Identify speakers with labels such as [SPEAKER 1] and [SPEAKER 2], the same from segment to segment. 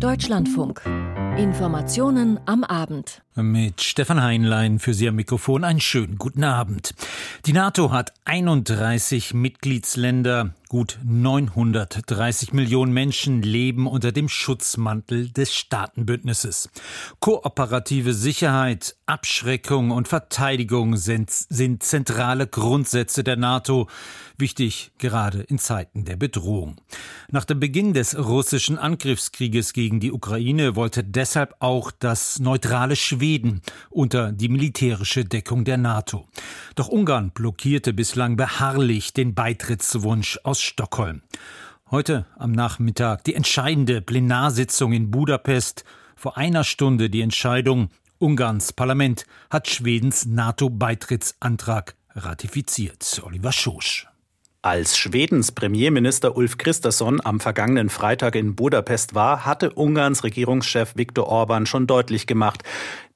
[SPEAKER 1] Deutschlandfunk. Informationen am Abend.
[SPEAKER 2] Mit Stefan Heinlein für Sie am Mikrofon einen schönen guten Abend. Die NATO hat 31 Mitgliedsländer. Gut 930 Millionen Menschen leben unter dem Schutzmantel des Staatenbündnisses. Kooperative Sicherheit, Abschreckung und Verteidigung sind, sind zentrale Grundsätze der NATO, wichtig gerade in Zeiten der Bedrohung. Nach dem Beginn des russischen Angriffskrieges gegen die Ukraine wollte deshalb auch das neutrale Schweden unter die militärische Deckung der NATO. Doch Ungarn blockierte bislang beharrlich den Beitrittswunsch aus Stockholm. Heute am Nachmittag die entscheidende Plenarsitzung in Budapest. Vor einer Stunde die Entscheidung. Ungarns Parlament hat Schwedens NATO-Beitrittsantrag ratifiziert. Oliver Schosch.
[SPEAKER 3] Als Schwedens Premierminister Ulf Kristersson am vergangenen Freitag in Budapest war, hatte Ungarns Regierungschef Viktor Orban schon deutlich gemacht,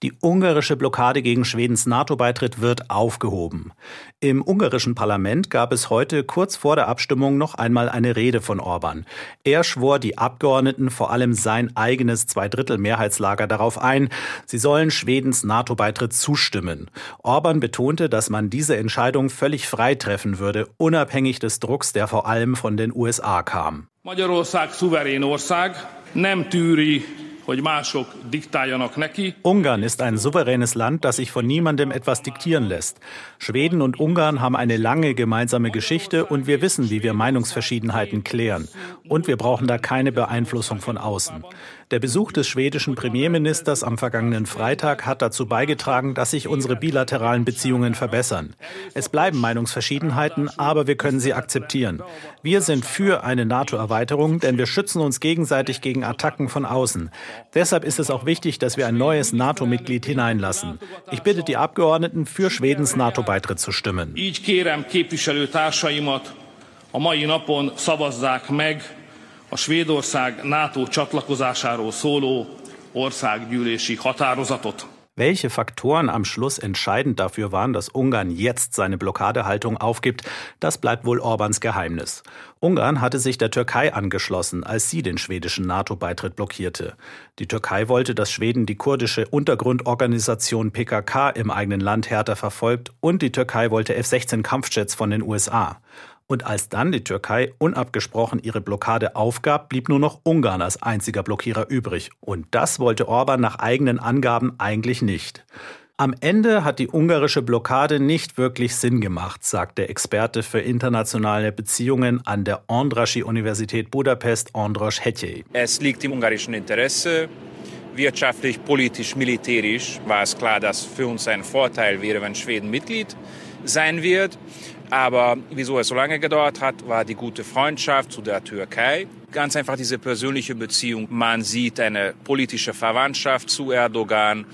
[SPEAKER 3] die ungarische Blockade gegen Schwedens NATO-Beitritt wird aufgehoben. Im ungarischen Parlament gab es heute kurz vor der Abstimmung noch einmal eine Rede von Orban. Er schwor die Abgeordneten, vor allem sein eigenes Zweidrittel-Mehrheitslager, darauf ein, sie sollen Schwedens NATO-Beitritt zustimmen. Orban betonte, dass man diese Entscheidung völlig frei treffen würde, unabhängig des Drucks, der vor allem von den USA kam.
[SPEAKER 4] Magyarország szuverén ország, nem tűri
[SPEAKER 3] Ungarn ist ein souveränes Land, das sich von niemandem etwas diktieren lässt. Schweden und Ungarn haben eine lange gemeinsame Geschichte und wir wissen, wie wir Meinungsverschiedenheiten klären. Und wir brauchen da keine Beeinflussung von außen. Der Besuch des schwedischen Premierministers am vergangenen Freitag hat dazu beigetragen, dass sich unsere bilateralen Beziehungen verbessern. Es bleiben Meinungsverschiedenheiten, aber wir können sie akzeptieren. Wir sind für eine NATO-Erweiterung, denn wir schützen uns gegenseitig gegen Attacken von außen. Deshalb ist es auch wichtig, dass wir ein neues NATO-Mitglied hineinlassen. Ich bitte die Abgeordneten, für Schwedens NATO-Beitritt zu stimmen.
[SPEAKER 4] Így kérem képviselőtársaimat, a mai napon szavazzák meg a Svédország NATO csatlakozásáról szóló országgyűlési határozatot.
[SPEAKER 3] Welche Faktoren am Schluss entscheidend dafür waren, dass Ungarn jetzt seine Blockadehaltung aufgibt, das bleibt wohl Orbans Geheimnis. Ungarn hatte sich der Türkei angeschlossen, als sie den schwedischen NATO-Beitritt blockierte. Die Türkei wollte, dass Schweden die kurdische Untergrundorganisation PKK im eigenen Land härter verfolgt und die Türkei wollte F-16 Kampfjets von den USA. Und als dann die Türkei unabgesprochen ihre Blockade aufgab, blieb nur noch Ungarn als einziger Blockierer übrig. Und das wollte Orban nach eigenen Angaben eigentlich nicht. Am Ende hat die ungarische Blockade nicht wirklich Sinn gemacht, sagt der Experte für internationale Beziehungen an der Andraschi-Universität Budapest, Andras Hetye.
[SPEAKER 5] Es liegt im ungarischen Interesse, wirtschaftlich, politisch, militärisch war es klar, dass für uns ein Vorteil wäre, wenn Schweden Mitglied sein wird. Aber wieso es so lange gedauert hat, war die gute Freundschaft zu der Türkei. Ganz einfach diese persönliche Beziehung. Man sieht eine politische Verwandtschaft zu Erdogan.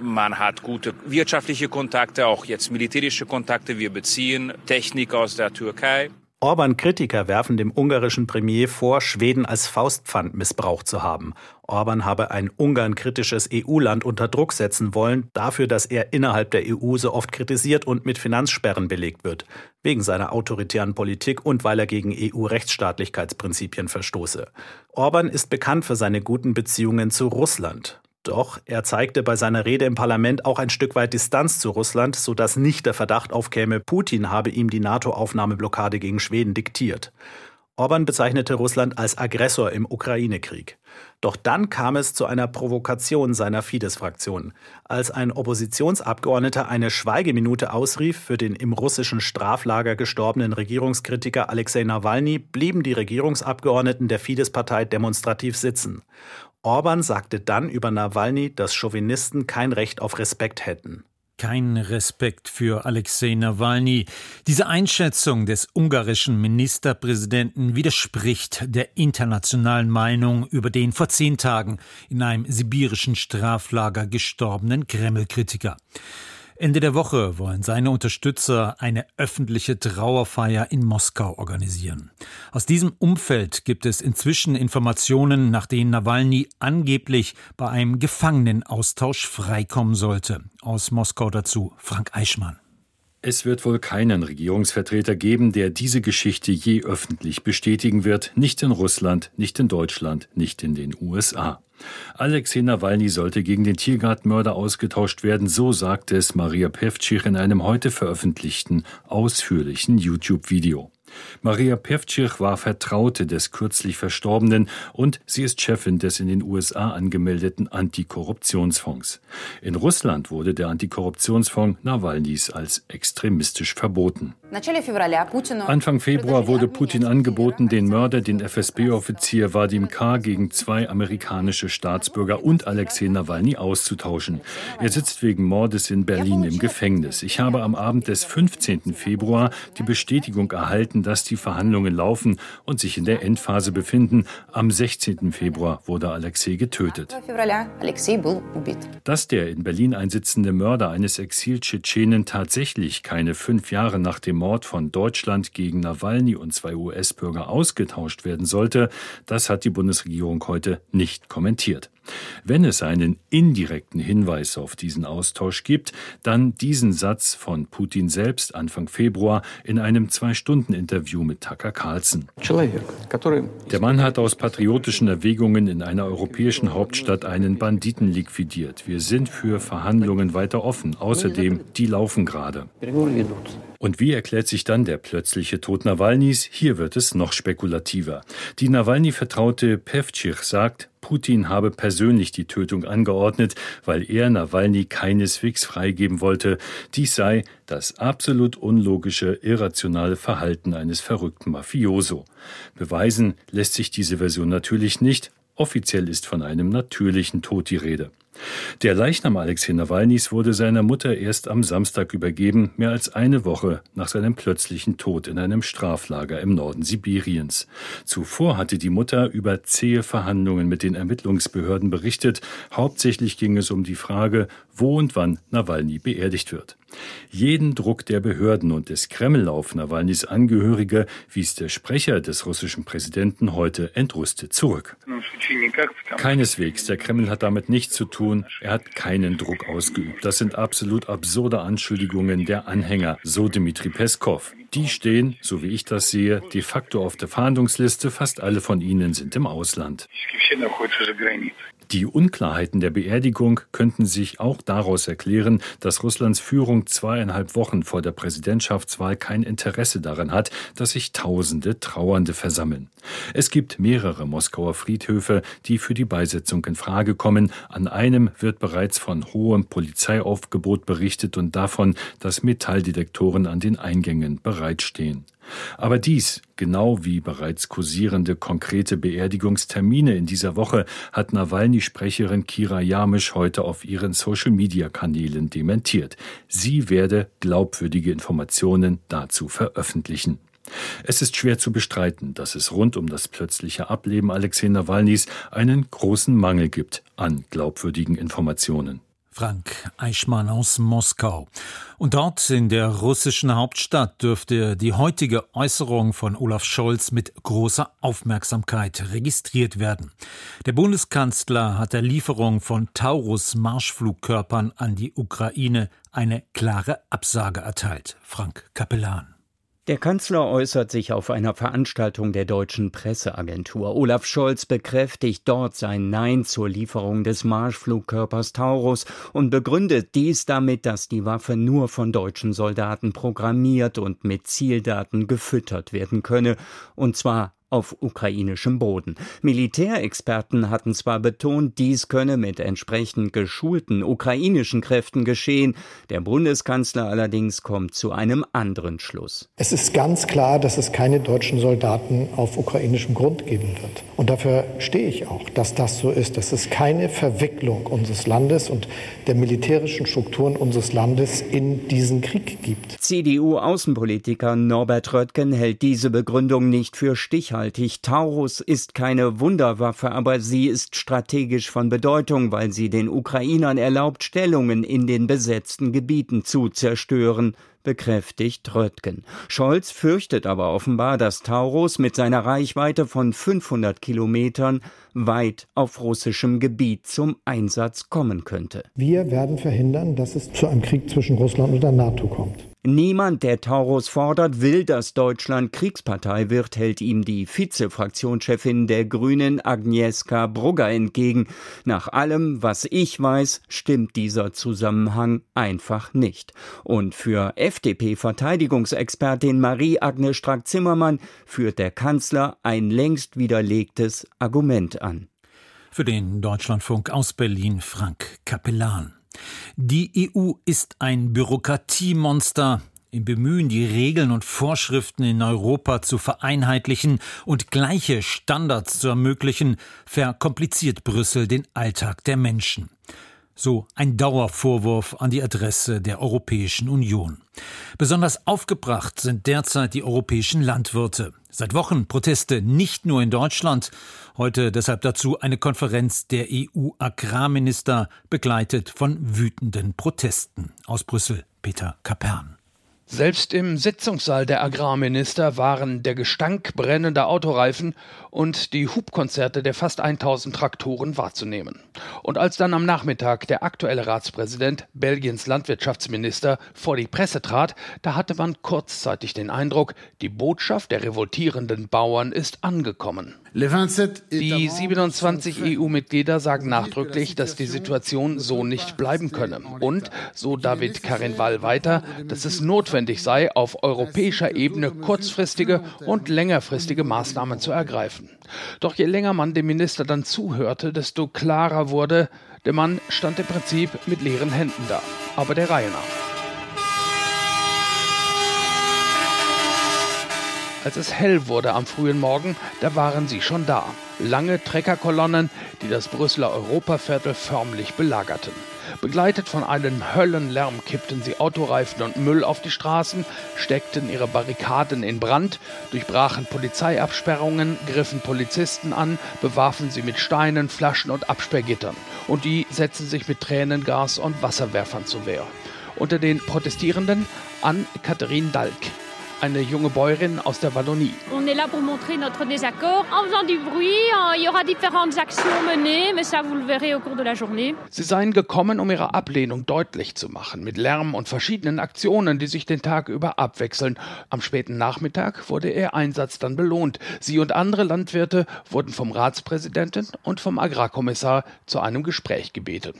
[SPEAKER 5] Man hat gute wirtschaftliche Kontakte, auch jetzt militärische Kontakte. Wir beziehen Technik aus der Türkei.
[SPEAKER 3] Orban-Kritiker werfen dem ungarischen Premier vor, Schweden als Faustpfand missbraucht zu haben. Orban habe ein Ungarn-kritisches EU-Land unter Druck setzen wollen, dafür, dass er innerhalb der EU so oft kritisiert und mit Finanzsperren belegt wird, wegen seiner autoritären Politik und weil er gegen EU-Rechtsstaatlichkeitsprinzipien verstoße. Orban ist bekannt für seine guten Beziehungen zu Russland. Doch er zeigte bei seiner Rede im Parlament auch ein Stück weit Distanz zu Russland, sodass nicht der Verdacht aufkäme, Putin habe ihm die NATO-Aufnahmeblockade gegen Schweden diktiert. Orban bezeichnete Russland als Aggressor im Ukraine-Krieg. Doch dann kam es zu einer Provokation seiner Fidesz-Fraktion. Als ein Oppositionsabgeordneter eine Schweigeminute ausrief für den im russischen Straflager gestorbenen Regierungskritiker Alexei Nawalny, blieben die Regierungsabgeordneten der Fidesz-Partei demonstrativ sitzen. Orban sagte dann über Nawalny, dass Chauvinisten kein Recht auf Respekt hätten.
[SPEAKER 2] Kein Respekt für Alexei Nawalny. Diese Einschätzung des ungarischen Ministerpräsidenten widerspricht der internationalen Meinung über den vor zehn Tagen in einem sibirischen Straflager gestorbenen Kreml-Kritiker. Ende der Woche wollen seine Unterstützer eine öffentliche Trauerfeier in Moskau organisieren. Aus diesem Umfeld gibt es inzwischen Informationen, nach denen Nawalny angeblich bei einem Gefangenenaustausch freikommen sollte. Aus Moskau dazu Frank Eichmann.
[SPEAKER 6] Es wird wohl keinen Regierungsvertreter geben, der diese Geschichte je öffentlich bestätigen wird, nicht in Russland, nicht in Deutschland, nicht in den USA. Alexei Nawalny sollte gegen den Tiergartenmörder ausgetauscht werden, so sagte es Maria Pevcich in einem heute veröffentlichten, ausführlichen YouTube-Video. Maria Pevcich war Vertraute des kürzlich Verstorbenen und sie ist Chefin des in den USA angemeldeten Antikorruptionsfonds. In Russland wurde der Antikorruptionsfonds Nawalnys als extremistisch verboten. Anfang Februar wurde Putin angeboten, den Mörder, den FSB-Offizier Vadim K. gegen zwei amerikanische Staatsbürger und Alexei Nawalny auszutauschen. Er sitzt wegen Mordes in Berlin im Gefängnis. Ich habe am Abend des 15. Februar die Bestätigung erhalten, dass die Verhandlungen laufen und sich in der Endphase befinden. Am 16. Februar wurde Alexei getötet. Dass der in Berlin einsitzende Mörder eines Exil-Tschetschenen tatsächlich keine fünf Jahre nach dem Mord von Deutschland gegen Nawalny und zwei US-Bürger ausgetauscht werden sollte, das hat die Bundesregierung heute nicht kommentiert. Wenn es einen indirekten Hinweis auf diesen Austausch gibt, dann diesen Satz von Putin selbst Anfang Februar in einem Zwei-Stunden-Interview mit Tucker Carlson. Der Mann hat aus patriotischen Erwägungen in einer europäischen Hauptstadt einen Banditen liquidiert. Wir sind für Verhandlungen weiter offen. Außerdem, die laufen gerade. Und wie erklärt sich dann der plötzliche Tod Nawalnys? Hier wird es noch spekulativer. Die Nawalny-Vertraute Pevcich sagt, Putin habe persönlich die Tötung angeordnet, weil er Nawalny keineswegs freigeben wollte. Dies sei das absolut unlogische, irrationale Verhalten eines verrückten Mafioso. Beweisen lässt sich diese Version natürlich nicht. Offiziell ist von einem natürlichen Tod die Rede. Der Leichnam Alexei Nawalnys wurde seiner Mutter erst am Samstag übergeben, mehr als eine Woche nach seinem plötzlichen Tod in einem Straflager im Norden Sibiriens. Zuvor hatte die Mutter über zähe Verhandlungen mit den Ermittlungsbehörden berichtet. Hauptsächlich ging es um die Frage, wo und wann Nawalny beerdigt wird. Jeden Druck der Behörden und des Kreml auf Nawalnys Angehörige wies der Sprecher des russischen Präsidenten heute entrüstet zurück. Keineswegs, der Kreml hat damit nichts zu tun, er hat keinen Druck ausgeübt. Das sind absolut absurde Anschuldigungen der Anhänger, so Dmitri Peskov. Die stehen, so wie ich das sehe, de facto auf der Fahndungsliste, fast alle von ihnen sind im Ausland. Die Unklarheiten der Beerdigung könnten sich auch daraus erklären, dass Russlands Führung zweieinhalb Wochen vor der Präsidentschaftswahl kein Interesse daran hat, dass sich Tausende Trauernde versammeln. Es gibt mehrere Moskauer Friedhöfe, die für die Beisetzung in Frage kommen. An einem wird bereits von hohem Polizeiaufgebot berichtet und davon, dass Metalldetektoren an den Eingängen bereitstehen. Aber dies, genau wie bereits kursierende konkrete Beerdigungstermine in dieser Woche, hat Nawalny-Sprecherin Kira Jamisch heute auf ihren Social-Media-Kanälen dementiert. Sie werde glaubwürdige Informationen dazu veröffentlichen. Es ist schwer zu bestreiten, dass es rund um das plötzliche Ableben Alexei Nawalnys einen großen Mangel gibt an glaubwürdigen Informationen.
[SPEAKER 2] Frank Eichmann aus Moskau. Und dort in der russischen Hauptstadt dürfte die heutige Äußerung von Olaf Scholz mit großer Aufmerksamkeit registriert werden. Der Bundeskanzler hat der Lieferung von Taurus-Marschflugkörpern an die Ukraine eine klare Absage erteilt. Frank Kapellan.
[SPEAKER 7] Der Kanzler äußert sich auf einer Veranstaltung der deutschen Presseagentur. Olaf Scholz bekräftigt dort sein Nein zur Lieferung des Marschflugkörpers Taurus und begründet dies damit, dass die Waffe nur von deutschen Soldaten programmiert und mit Zieldaten gefüttert werden könne, und zwar auf ukrainischem Boden. Militärexperten hatten zwar betont, dies könne mit entsprechend geschulten ukrainischen Kräften geschehen, der Bundeskanzler allerdings kommt zu einem anderen Schluss.
[SPEAKER 8] Es ist ganz klar, dass es keine deutschen Soldaten auf ukrainischem Grund geben wird. Und dafür stehe ich auch, dass das so ist, dass es keine Verwicklung unseres Landes und der militärischen Strukturen unseres Landes in diesen Krieg gibt.
[SPEAKER 7] CDU-Außenpolitiker Norbert Röttgen hält diese Begründung nicht für stichhaltig stichhaltig. Taurus ist keine Wunderwaffe, aber sie ist strategisch von Bedeutung, weil sie den Ukrainern erlaubt, Stellungen in den besetzten Gebieten zu zerstören bekräftigt Röttgen. Scholz fürchtet aber offenbar, dass Taurus mit seiner Reichweite von 500 Kilometern weit auf russischem Gebiet zum Einsatz kommen könnte.
[SPEAKER 8] Wir werden verhindern, dass es zu einem Krieg zwischen Russland und der NATO kommt.
[SPEAKER 7] Niemand, der Taurus fordert, will, dass Deutschland Kriegspartei wird, hält ihm die Vize-Fraktionschefin der Grünen Agnieszka Brugger entgegen. Nach allem, was ich weiß, stimmt dieser Zusammenhang einfach nicht. Und für FDP-Verteidigungsexpertin Marie-Agnes Strack-Zimmermann führt der Kanzler ein längst widerlegtes Argument an.
[SPEAKER 2] Für den Deutschlandfunk aus Berlin Frank Kapellan. Die EU ist ein Bürokratiemonster. Im Bemühen, die Regeln und Vorschriften in Europa zu vereinheitlichen und gleiche Standards zu ermöglichen, verkompliziert Brüssel den Alltag der Menschen. So ein Dauervorwurf an die Adresse der Europäischen Union. Besonders aufgebracht sind derzeit die europäischen Landwirte. Seit Wochen Proteste nicht nur in Deutschland. Heute deshalb dazu eine Konferenz der EU-Agrarminister, begleitet von wütenden Protesten. Aus Brüssel Peter Kapern.
[SPEAKER 9] Selbst im Sitzungssaal der Agrarminister waren der Gestank brennender Autoreifen und die Hubkonzerte der fast 1000 Traktoren wahrzunehmen. Und als dann am Nachmittag der aktuelle Ratspräsident, Belgiens Landwirtschaftsminister, vor die Presse trat, da hatte man kurzzeitig den Eindruck, die Botschaft der revoltierenden Bauern ist angekommen. Die 27 EU-Mitglieder sagen nachdrücklich, dass die Situation so nicht bleiben könne. Und, so David Karinval weiter, dass es notwendig sei, auf europäischer Ebene kurzfristige und längerfristige Maßnahmen zu ergreifen. Doch je länger man dem Minister dann zuhörte, desto klarer wurde, der Mann stand im Prinzip mit leeren Händen da. Aber der Reihe nach. Als es hell wurde am frühen Morgen, da waren sie schon da. Lange Treckerkolonnen, die das Brüsseler Europaviertel förmlich belagerten. Begleitet von einem Höllenlärm kippten sie Autoreifen und Müll auf die Straßen, steckten ihre Barrikaden in Brand, durchbrachen Polizeiabsperrungen, griffen Polizisten an, bewarfen sie mit Steinen, Flaschen und Absperrgittern. Und die setzten sich mit Tränengas und Wasserwerfern zur Wehr. Unter den Protestierenden an Katharine Dalk, eine junge Bäuerin aus der Wallonie.
[SPEAKER 10] On est là pour montrer notre désaccord en faisant du bruit. Il y aura différentes actions menées, mais ça vous le verrez au cours de la journée.
[SPEAKER 9] Sie seien gekommen, um ihre Ablehnung deutlich zu machen, mit Lärm und verschiedenen Aktionen, die sich den Tag über abwechseln. Am späten Nachmittag wurde ihr Einsatz dann belohnt. Sie und andere Landwirte wurden vom Ratspräsidenten und vom Agrarkommissar zu einem Gespräch gebeten.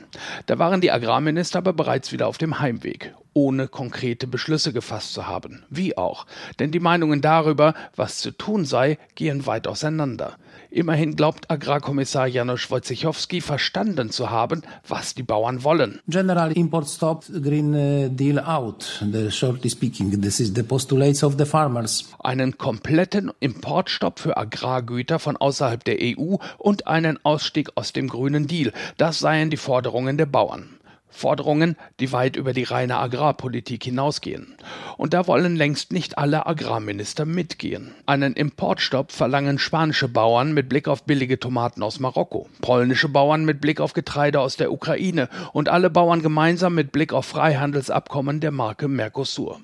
[SPEAKER 9] Da waren die Agrarminister aber bereits wieder auf dem Heimweg ohne konkrete Beschlüsse gefasst zu haben. Wie auch. Denn die Meinungen darüber, was zu tun sei, gehen weit auseinander. Immerhin glaubt Agrarkommissar Janusz Wojciechowski verstanden zu haben, was die Bauern wollen.
[SPEAKER 11] General import stop green uh, deal out. The shortly speaking, this is the postulates of the farmers.
[SPEAKER 9] Einen kompletten Importstopp für Agrargüter von außerhalb der EU und einen Ausstieg aus dem grünen Deal. Das seien die Forderungen der Bauern. Forderungen, die weit über die reine Agrarpolitik hinausgehen. Und da wollen längst nicht alle Agrarminister mitgehen. Einen Importstopp verlangen spanische Bauern mit Blick auf billige Tomaten aus Marokko, polnische Bauern mit Blick auf Getreide aus der Ukraine und alle Bauern gemeinsam mit Blick auf Freihandelsabkommen der Marke Mercosur.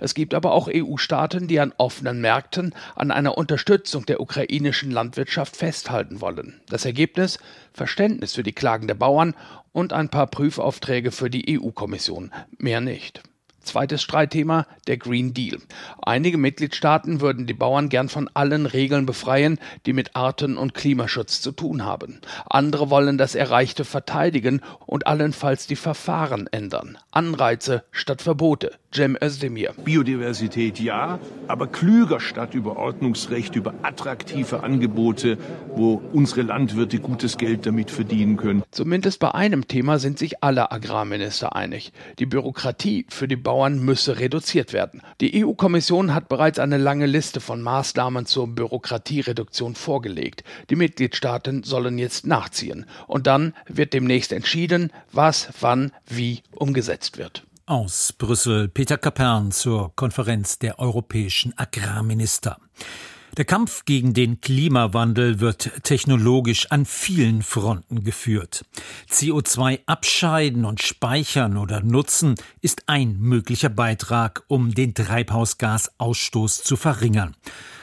[SPEAKER 9] Es gibt aber auch EU-Staaten, die an offenen Märkten an einer Unterstützung der ukrainischen Landwirtschaft festhalten wollen. Das Ergebnis Verständnis für die Klagen der Bauern und ein paar Prüfaufträge für die EU-Kommission. Mehr nicht. Zweites Streitthema, der Green Deal. Einige Mitgliedstaaten würden die Bauern gern von allen Regeln befreien, die mit Arten- und Klimaschutz zu tun haben. Andere wollen das Erreichte verteidigen und allenfalls die Verfahren ändern. Anreize statt Verbote. Cem Özdemir.
[SPEAKER 12] Biodiversität ja, aber klüger statt über Ordnungsrecht, über attraktive Angebote, wo unsere Landwirte gutes Geld damit verdienen können.
[SPEAKER 9] Zumindest bei einem Thema sind sich alle Agrarminister einig. Die Bürokratie für die Bauern müsse reduziert werden. Die EU-Kommission hat bereits eine lange Liste von Maßnahmen zur Bürokratiereduktion vorgelegt. Die Mitgliedstaaten sollen jetzt nachziehen. Und dann wird demnächst entschieden, was, wann, wie umgesetzt wird.
[SPEAKER 2] Aus Brüssel Peter Kapern zur Konferenz der europäischen Agrarminister. Der Kampf gegen den Klimawandel wird technologisch an vielen Fronten geführt. CO2 abscheiden und speichern oder nutzen ist ein möglicher Beitrag, um den Treibhausgasausstoß zu verringern.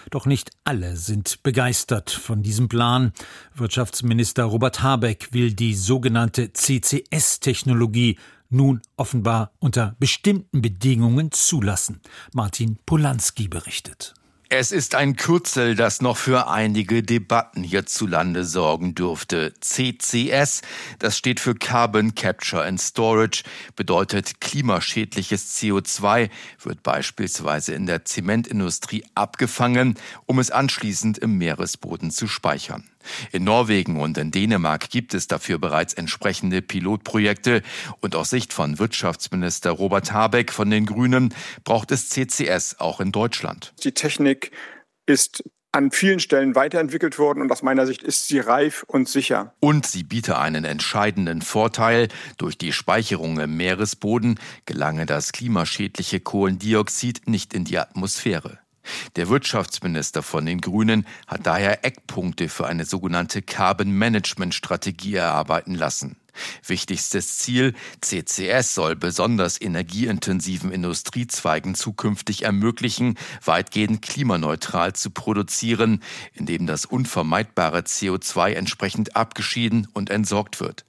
[SPEAKER 2] Doch nicht alle sind begeistert von diesem Plan. Wirtschaftsminister Robert Habeck will die sogenannte CCS-Technologie nun offenbar unter bestimmten Bedingungen zulassen. Martin Polanski berichtet.
[SPEAKER 13] Es ist ein Kürzel, das noch für einige Debatten hierzulande sorgen dürfte. CCS, das steht für Carbon Capture and Storage, bedeutet klimaschädliches CO2, wird beispielsweise in der Zementindustrie abgefangen, um es anschließend im Meeresboden zu speichern. In Norwegen und in Dänemark gibt es dafür bereits entsprechende Pilotprojekte und aus Sicht von Wirtschaftsminister Robert Habeck von den Grünen braucht es CCS auch in Deutschland.
[SPEAKER 14] Die Technik ist an vielen Stellen weiterentwickelt worden und aus meiner Sicht ist sie reif und sicher.
[SPEAKER 13] Und sie biete einen entscheidenden Vorteil. Durch die Speicherung im Meeresboden gelange das klimaschädliche Kohlendioxid nicht in die Atmosphäre. Der Wirtschaftsminister von den Grünen hat daher Eckpunkte für eine sogenannte Carbon Management Strategie erarbeiten lassen. Wichtigstes Ziel, CCS soll besonders energieintensiven Industriezweigen zukünftig ermöglichen, weitgehend klimaneutral zu produzieren, indem das unvermeidbare CO2 entsprechend abgeschieden und entsorgt wird.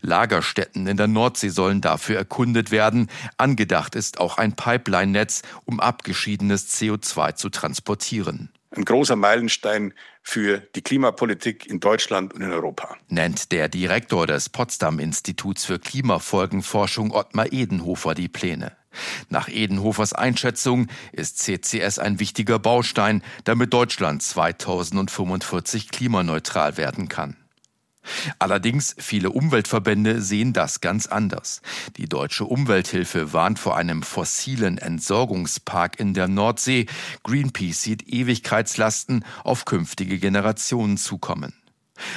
[SPEAKER 13] Lagerstätten in der Nordsee sollen dafür erkundet werden. Angedacht ist auch ein Pipeline-Netz, um abgeschiedenes CO2 zu transportieren.
[SPEAKER 15] Ein großer Meilenstein für die Klimapolitik in Deutschland und in Europa.
[SPEAKER 13] Nennt der Direktor des Potsdam Instituts für Klimafolgenforschung Ottmar Edenhofer die Pläne. Nach Edenhofers Einschätzung ist CCS ein wichtiger Baustein, damit Deutschland 2045 klimaneutral werden kann. Allerdings viele Umweltverbände sehen das ganz anders. Die deutsche Umwelthilfe warnt vor einem fossilen Entsorgungspark in der Nordsee. Greenpeace sieht Ewigkeitslasten auf künftige Generationen zukommen.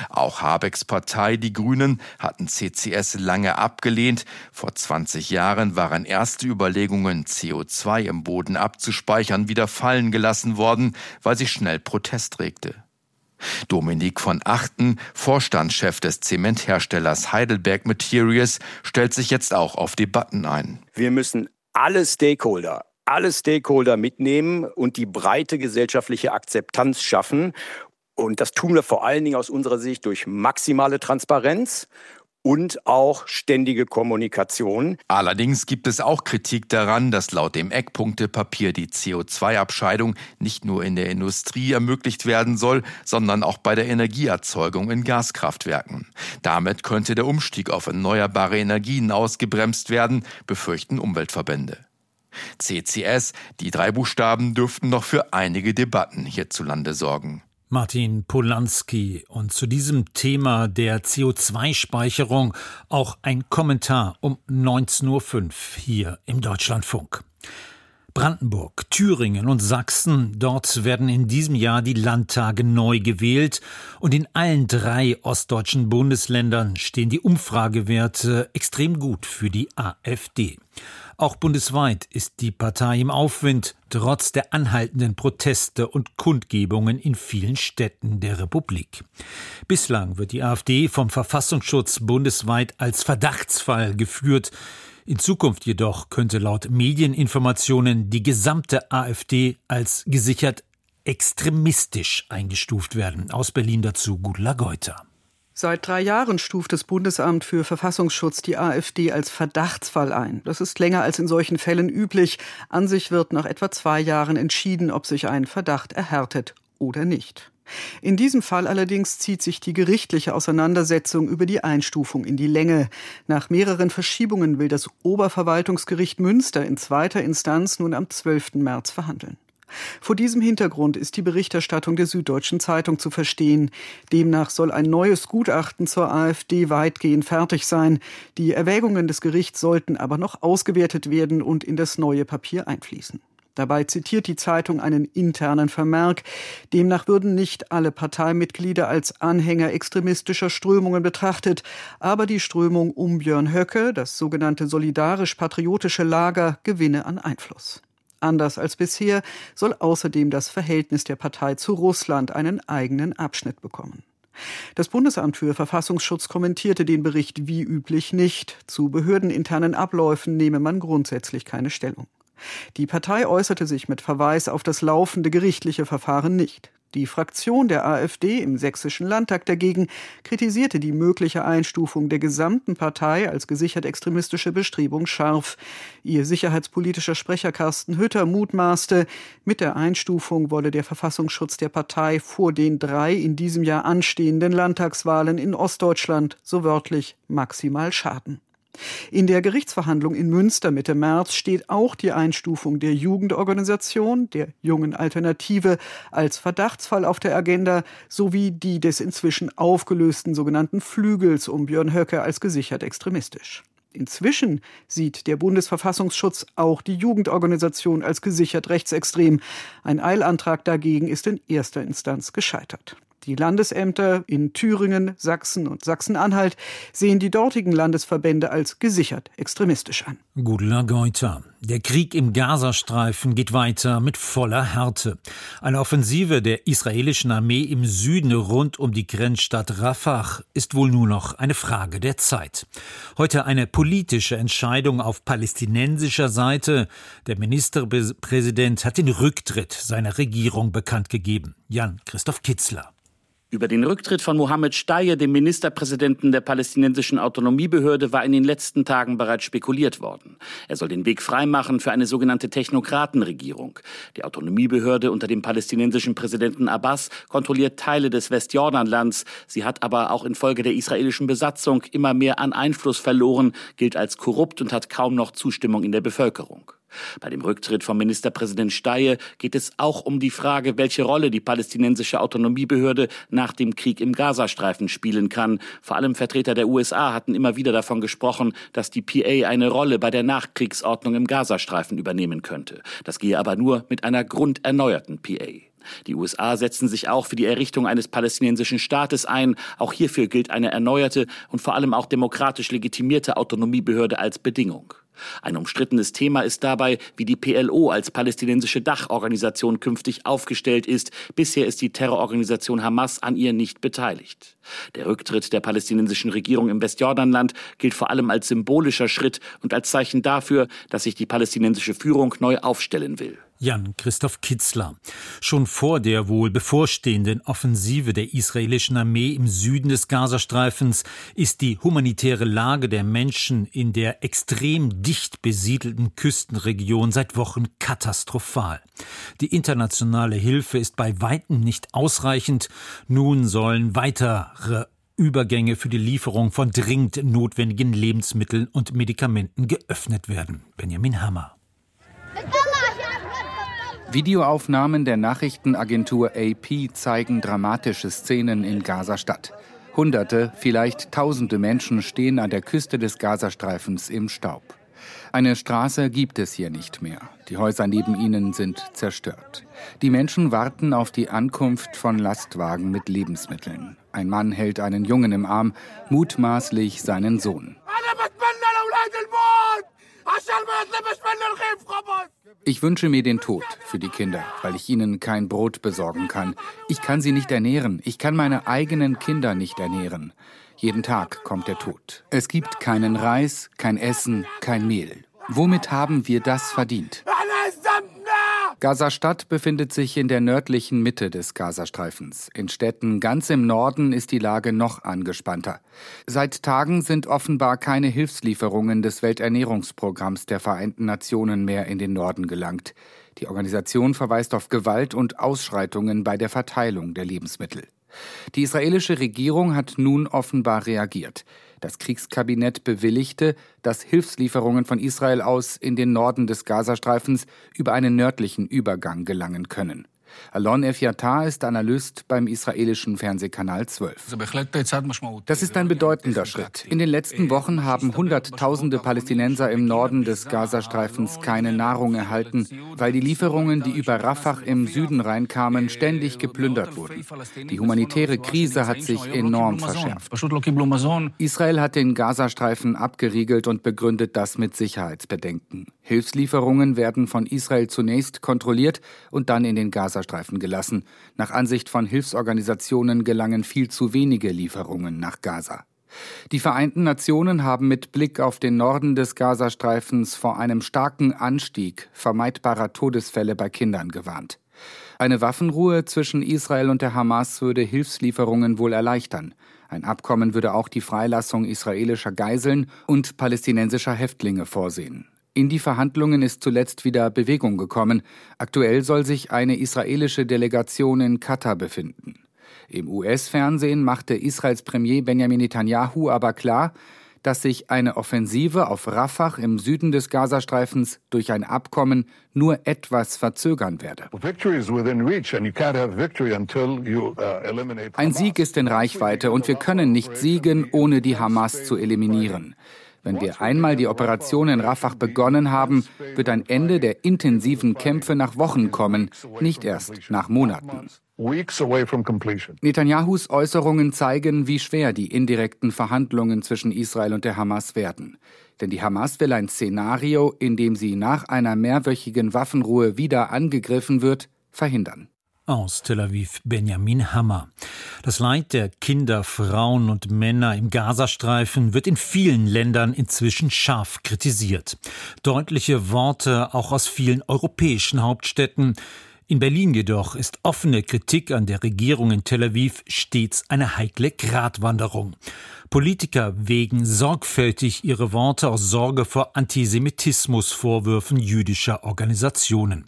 [SPEAKER 13] Auch Habecks Partei, die Grünen, hatten CCS lange abgelehnt. Vor 20 Jahren waren erste Überlegungen, CO2 im Boden abzuspeichern, wieder fallen gelassen worden, weil sich schnell Protest regte. Dominik von Achten, Vorstandschef des Zementherstellers Heidelberg Materials, stellt sich jetzt auch auf Debatten ein.
[SPEAKER 16] Wir müssen alle Stakeholder alle Stakeholder mitnehmen und die breite gesellschaftliche Akzeptanz schaffen. Und das tun wir vor allen Dingen aus unserer Sicht durch maximale Transparenz und auch ständige Kommunikation.
[SPEAKER 13] Allerdings gibt es auch Kritik daran, dass laut dem Eckpunktepapier die CO2-Abscheidung nicht nur in der Industrie ermöglicht werden soll, sondern auch bei der Energieerzeugung in Gaskraftwerken. Damit könnte der Umstieg auf erneuerbare Energien ausgebremst werden, befürchten Umweltverbände. CCS, die drei Buchstaben dürften noch für einige Debatten hierzulande sorgen.
[SPEAKER 2] Martin Polanski. Und zu diesem Thema der CO2-Speicherung auch ein Kommentar um 19.05 Uhr hier im Deutschlandfunk. Brandenburg, Thüringen und Sachsen, dort werden in diesem Jahr die Landtage neu gewählt und in allen drei ostdeutschen Bundesländern stehen die Umfragewerte extrem gut für die AfD. Auch bundesweit ist die Partei im Aufwind, trotz der anhaltenden Proteste und Kundgebungen in vielen Städten der Republik. Bislang wird die AfD vom Verfassungsschutz bundesweit als Verdachtsfall geführt. In Zukunft jedoch könnte laut Medieninformationen die gesamte AfD als gesichert extremistisch eingestuft werden. Aus Berlin dazu Gudla Geuter.
[SPEAKER 17] Seit drei Jahren stuft das Bundesamt für Verfassungsschutz die AfD als Verdachtsfall ein. Das ist länger als in solchen Fällen üblich. An sich wird nach etwa zwei Jahren entschieden, ob sich ein Verdacht erhärtet oder nicht. In diesem Fall allerdings zieht sich die gerichtliche Auseinandersetzung über die Einstufung in die Länge. Nach mehreren Verschiebungen will das Oberverwaltungsgericht Münster in zweiter Instanz nun am 12. März verhandeln. Vor diesem Hintergrund ist die Berichterstattung der Süddeutschen Zeitung zu verstehen. Demnach soll ein neues Gutachten zur AfD weitgehend fertig sein. Die Erwägungen des Gerichts sollten aber noch ausgewertet werden und in das neue Papier einfließen. Dabei zitiert die Zeitung einen internen Vermerk. Demnach würden nicht alle Parteimitglieder als Anhänger extremistischer Strömungen betrachtet, aber die Strömung um Björn Höcke, das sogenannte solidarisch-patriotische Lager, gewinne an Einfluss. Anders als bisher soll außerdem das Verhältnis der Partei zu Russland einen eigenen Abschnitt bekommen. Das Bundesamt für Verfassungsschutz kommentierte den Bericht wie üblich nicht. Zu behördeninternen Abläufen nehme man grundsätzlich keine Stellung. Die Partei äußerte sich mit Verweis auf das laufende gerichtliche Verfahren nicht. Die Fraktion der AfD im Sächsischen Landtag dagegen kritisierte die mögliche Einstufung der gesamten Partei als gesichert extremistische Bestrebung scharf. Ihr sicherheitspolitischer Sprecher Carsten Hütter mutmaßte, mit der Einstufung wolle der Verfassungsschutz der Partei vor den drei in diesem Jahr anstehenden Landtagswahlen in Ostdeutschland so wörtlich maximal schaden. In der Gerichtsverhandlung in Münster Mitte März steht auch die Einstufung der Jugendorganisation, der Jungen Alternative, als Verdachtsfall auf der Agenda sowie die des inzwischen aufgelösten sogenannten Flügels um Björn Höcke als gesichert extremistisch. Inzwischen sieht der Bundesverfassungsschutz auch die Jugendorganisation als gesichert rechtsextrem. Ein Eilantrag dagegen ist in erster Instanz gescheitert. Die Landesämter in Thüringen, Sachsen und Sachsen-Anhalt sehen die dortigen Landesverbände als gesichert extremistisch an.
[SPEAKER 2] Gudla Goita. Der Krieg im Gazastreifen geht weiter mit voller Härte. Eine Offensive der israelischen Armee im Süden rund um die Grenzstadt Rafah ist wohl nur noch eine Frage der Zeit. Heute eine politische Entscheidung auf palästinensischer Seite. Der Ministerpräsident hat den Rücktritt seiner Regierung bekannt gegeben. Jan Christoph Kitzler.
[SPEAKER 18] Über den Rücktritt von Mohammed Steyer, dem Ministerpräsidenten der palästinensischen Autonomiebehörde, war in den letzten Tagen bereits spekuliert worden. Er soll den Weg freimachen für eine sogenannte Technokratenregierung. Die Autonomiebehörde unter dem palästinensischen Präsidenten Abbas kontrolliert Teile des Westjordanlands. Sie hat aber auch infolge der israelischen Besatzung immer mehr an Einfluss verloren, gilt als korrupt und hat kaum noch Zustimmung in der Bevölkerung. Bei dem Rücktritt von Ministerpräsident Steyer geht es auch um die Frage, welche Rolle die palästinensische Autonomiebehörde nach dem Krieg im Gazastreifen spielen kann. Vor allem Vertreter der USA hatten immer wieder davon gesprochen, dass die PA eine Rolle bei der Nachkriegsordnung im Gazastreifen übernehmen könnte. Das gehe aber nur mit einer grunderneuerten PA. Die USA setzen sich auch für die Errichtung eines palästinensischen Staates ein. Auch hierfür gilt eine erneuerte und vor allem auch demokratisch legitimierte Autonomiebehörde als Bedingung. Ein umstrittenes Thema ist dabei, wie die PLO als palästinensische Dachorganisation künftig aufgestellt ist. Bisher ist die Terrororganisation Hamas an ihr nicht beteiligt. Der Rücktritt der palästinensischen Regierung im Westjordanland gilt vor allem als symbolischer Schritt und als Zeichen dafür, dass sich die palästinensische Führung neu aufstellen will.
[SPEAKER 2] Jan Christoph Kitzler. Schon vor der wohl bevorstehenden Offensive der israelischen Armee im Süden des Gazastreifens ist die humanitäre Lage der Menschen in der extrem dicht besiedelten Küstenregion seit Wochen katastrophal. Die internationale Hilfe ist bei weitem nicht ausreichend. Nun sollen weitere Übergänge für die Lieferung von dringend notwendigen Lebensmitteln und Medikamenten geöffnet werden. Benjamin Hammer.
[SPEAKER 19] Videoaufnahmen der Nachrichtenagentur AP zeigen dramatische Szenen in Gazastadt. Hunderte, vielleicht tausende Menschen stehen an der Küste des Gazastreifens im Staub. Eine Straße gibt es hier nicht mehr. Die Häuser neben ihnen sind zerstört. Die Menschen warten auf die Ankunft von Lastwagen mit Lebensmitteln. Ein Mann hält einen Jungen im Arm, mutmaßlich seinen Sohn. Ich wünsche mir den Tod für die Kinder, weil ich ihnen kein Brot besorgen kann. Ich kann sie nicht ernähren. Ich kann meine eigenen Kinder nicht ernähren. Jeden Tag kommt der Tod. Es gibt keinen Reis, kein Essen, kein Mehl. Womit haben wir das verdient? Gaza-Stadt befindet sich in der nördlichen Mitte des Gazastreifens. In Städten ganz im Norden ist die Lage noch angespannter. Seit Tagen sind offenbar keine Hilfslieferungen des Welternährungsprogramms der Vereinten Nationen mehr in den Norden gelangt. Die Organisation verweist auf Gewalt und Ausschreitungen bei der Verteilung der Lebensmittel. Die israelische Regierung hat nun offenbar reagiert. Das Kriegskabinett bewilligte, dass Hilfslieferungen von Israel aus in den Norden des Gazastreifens über einen nördlichen Übergang gelangen können. Alon Efyatar ist Analyst beim israelischen Fernsehkanal 12. Das ist ein bedeutender Schritt. In den letzten Wochen haben Hunderttausende Palästinenser im Norden des Gazastreifens keine Nahrung erhalten, weil die Lieferungen, die über Rafah im Süden reinkamen, ständig geplündert wurden. Die humanitäre Krise hat sich enorm verschärft. Israel hat den Gazastreifen abgeriegelt und begründet das mit Sicherheitsbedenken. Hilfslieferungen werden von Israel zunächst kontrolliert und dann in den Gazastreifen gelassen. Nach Ansicht von Hilfsorganisationen gelangen viel zu wenige Lieferungen nach Gaza. Die Vereinten Nationen haben mit Blick auf den Norden des Gazastreifens vor einem starken Anstieg vermeidbarer Todesfälle bei Kindern gewarnt. Eine Waffenruhe zwischen Israel und der Hamas würde Hilfslieferungen wohl erleichtern. Ein Abkommen würde auch die Freilassung israelischer Geiseln und palästinensischer Häftlinge vorsehen. In die Verhandlungen ist zuletzt wieder Bewegung gekommen. Aktuell soll sich eine israelische Delegation in Katar befinden. Im US-Fernsehen machte Israels Premier Benjamin Netanyahu aber klar, dass sich eine Offensive auf Rafah im Süden des Gazastreifens durch ein Abkommen nur etwas verzögern werde. Uh, ein Sieg ist in Reichweite und wir können nicht siegen, ohne die Hamas zu eliminieren. Wenn wir einmal die Operation in Rafah begonnen haben, wird ein Ende der intensiven Kämpfe nach Wochen kommen, nicht erst nach Monaten. Netanyahus Äußerungen zeigen, wie schwer die indirekten Verhandlungen zwischen Israel und der Hamas werden. Denn die Hamas will ein Szenario, in dem sie nach einer mehrwöchigen Waffenruhe wieder angegriffen wird, verhindern.
[SPEAKER 2] Aus Tel Aviv Benjamin Hammer. Das Leid der Kinder, Frauen und Männer im Gazastreifen wird in vielen Ländern inzwischen scharf kritisiert. Deutliche Worte auch aus vielen europäischen Hauptstädten. In Berlin jedoch ist offene Kritik an der Regierung in Tel Aviv stets eine heikle Gratwanderung. Politiker wägen sorgfältig ihre Worte aus Sorge vor Antisemitismusvorwürfen jüdischer Organisationen.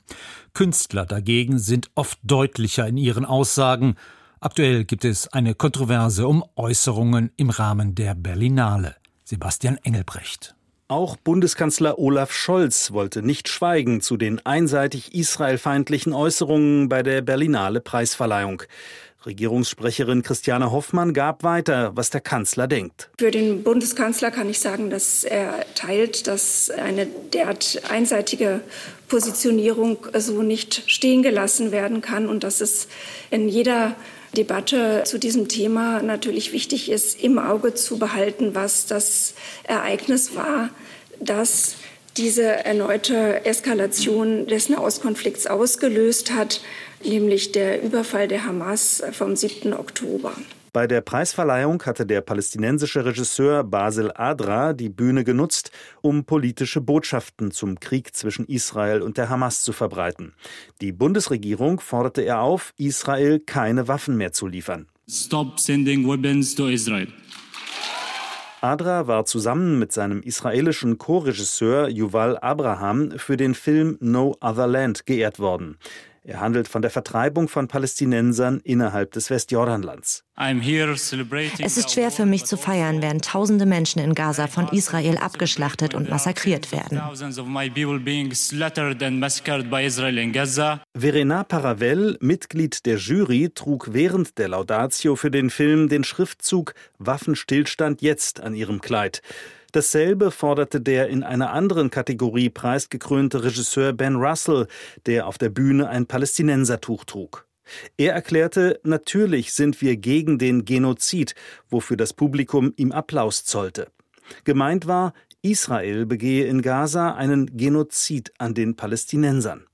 [SPEAKER 2] Künstler dagegen sind oft deutlicher in ihren Aussagen. Aktuell gibt es eine Kontroverse um Äußerungen im Rahmen der Berlinale. Sebastian Engelbrecht.
[SPEAKER 3] Auch Bundeskanzler Olaf Scholz wollte nicht schweigen zu den einseitig israelfeindlichen Äußerungen bei der Berlinale Preisverleihung. Regierungssprecherin Christiane Hoffmann gab weiter, was der Kanzler denkt.
[SPEAKER 20] Für den Bundeskanzler kann ich sagen, dass er teilt, dass eine derart einseitige Positionierung so nicht stehen gelassen werden kann und dass es in jeder Debatte zu diesem Thema natürlich wichtig ist, im Auge zu behalten, was das Ereignis war, das diese erneute Eskalation des Nahostkonflikts ausgelöst hat nämlich der Überfall der Hamas vom 7. Oktober.
[SPEAKER 3] Bei der Preisverleihung hatte der palästinensische Regisseur Basil Adra die Bühne genutzt, um politische Botschaften zum Krieg zwischen Israel und der Hamas zu verbreiten. Die Bundesregierung forderte er auf, Israel keine Waffen mehr zu liefern. Stop sending weapons to Israel. Adra war zusammen mit seinem israelischen Co-Regisseur Yuval Abraham für den Film No Other Land geehrt worden. Er handelt von der Vertreibung von Palästinensern innerhalb des Westjordanlands.
[SPEAKER 21] Es ist schwer für mich zu feiern, während tausende Menschen in Gaza von Israel abgeschlachtet und massakriert werden.
[SPEAKER 3] Verena Paravel, Mitglied der Jury, trug während der Laudatio für den Film den Schriftzug Waffenstillstand jetzt an ihrem Kleid. Dasselbe forderte der in einer anderen Kategorie preisgekrönte Regisseur Ben Russell, der auf der Bühne ein Palästinensertuch trug. Er erklärte, natürlich sind wir gegen den Genozid, wofür das Publikum ihm Applaus zollte. Gemeint war, Israel begehe in Gaza einen Genozid an den Palästinensern.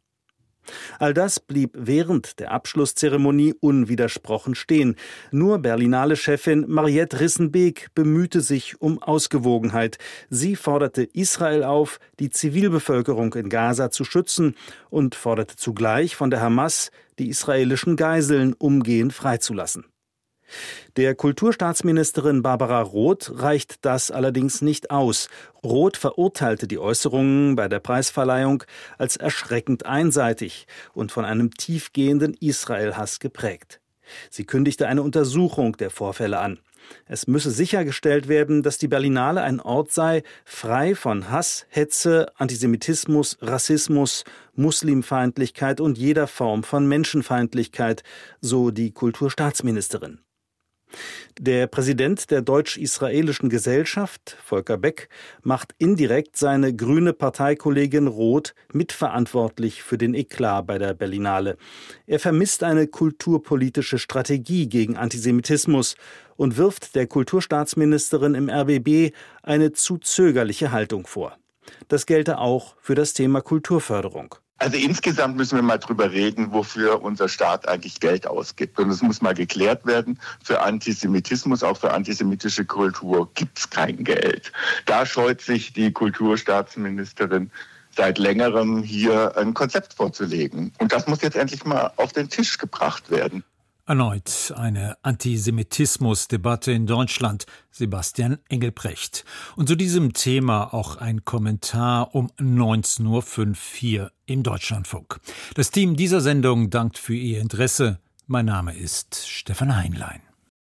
[SPEAKER 3] All das blieb während der Abschlusszeremonie unwidersprochen stehen. Nur Berlinale-Chefin Mariette Rissenbeek bemühte sich um Ausgewogenheit. Sie forderte Israel auf, die Zivilbevölkerung in Gaza zu schützen und forderte zugleich von der Hamas, die israelischen Geiseln umgehend freizulassen. Der Kulturstaatsministerin Barbara Roth reicht das allerdings nicht aus. Roth verurteilte die Äußerungen bei der Preisverleihung als erschreckend einseitig und von einem tiefgehenden Israel-Hass geprägt. Sie kündigte eine Untersuchung der Vorfälle an. Es müsse sichergestellt werden, dass die Berlinale ein Ort sei, frei von Hass, Hetze, Antisemitismus, Rassismus, Muslimfeindlichkeit und jeder Form von Menschenfeindlichkeit, so die Kulturstaatsministerin. Der Präsident der deutsch-israelischen Gesellschaft, Volker Beck, macht indirekt seine grüne Parteikollegin Roth mitverantwortlich für den Eklat bei der Berlinale. Er vermisst eine kulturpolitische Strategie gegen Antisemitismus und wirft der Kulturstaatsministerin im RBB eine zu zögerliche Haltung vor. Das gelte auch für das Thema Kulturförderung.
[SPEAKER 15] Also insgesamt müssen wir mal drüber reden, wofür unser Staat eigentlich Geld ausgibt. Und es muss mal geklärt werden, für Antisemitismus, auch für antisemitische Kultur gibt es kein Geld. Da scheut sich die Kulturstaatsministerin seit längerem hier ein Konzept vorzulegen. Und das muss jetzt endlich mal auf den Tisch gebracht werden.
[SPEAKER 2] Erneut eine Antisemitismusdebatte in Deutschland. Sebastian Engelbrecht. Und zu diesem Thema auch ein Kommentar um 19.05 Uhr im Deutschlandfunk. Das Team dieser Sendung dankt für Ihr Interesse. Mein Name ist Stefan Heinlein.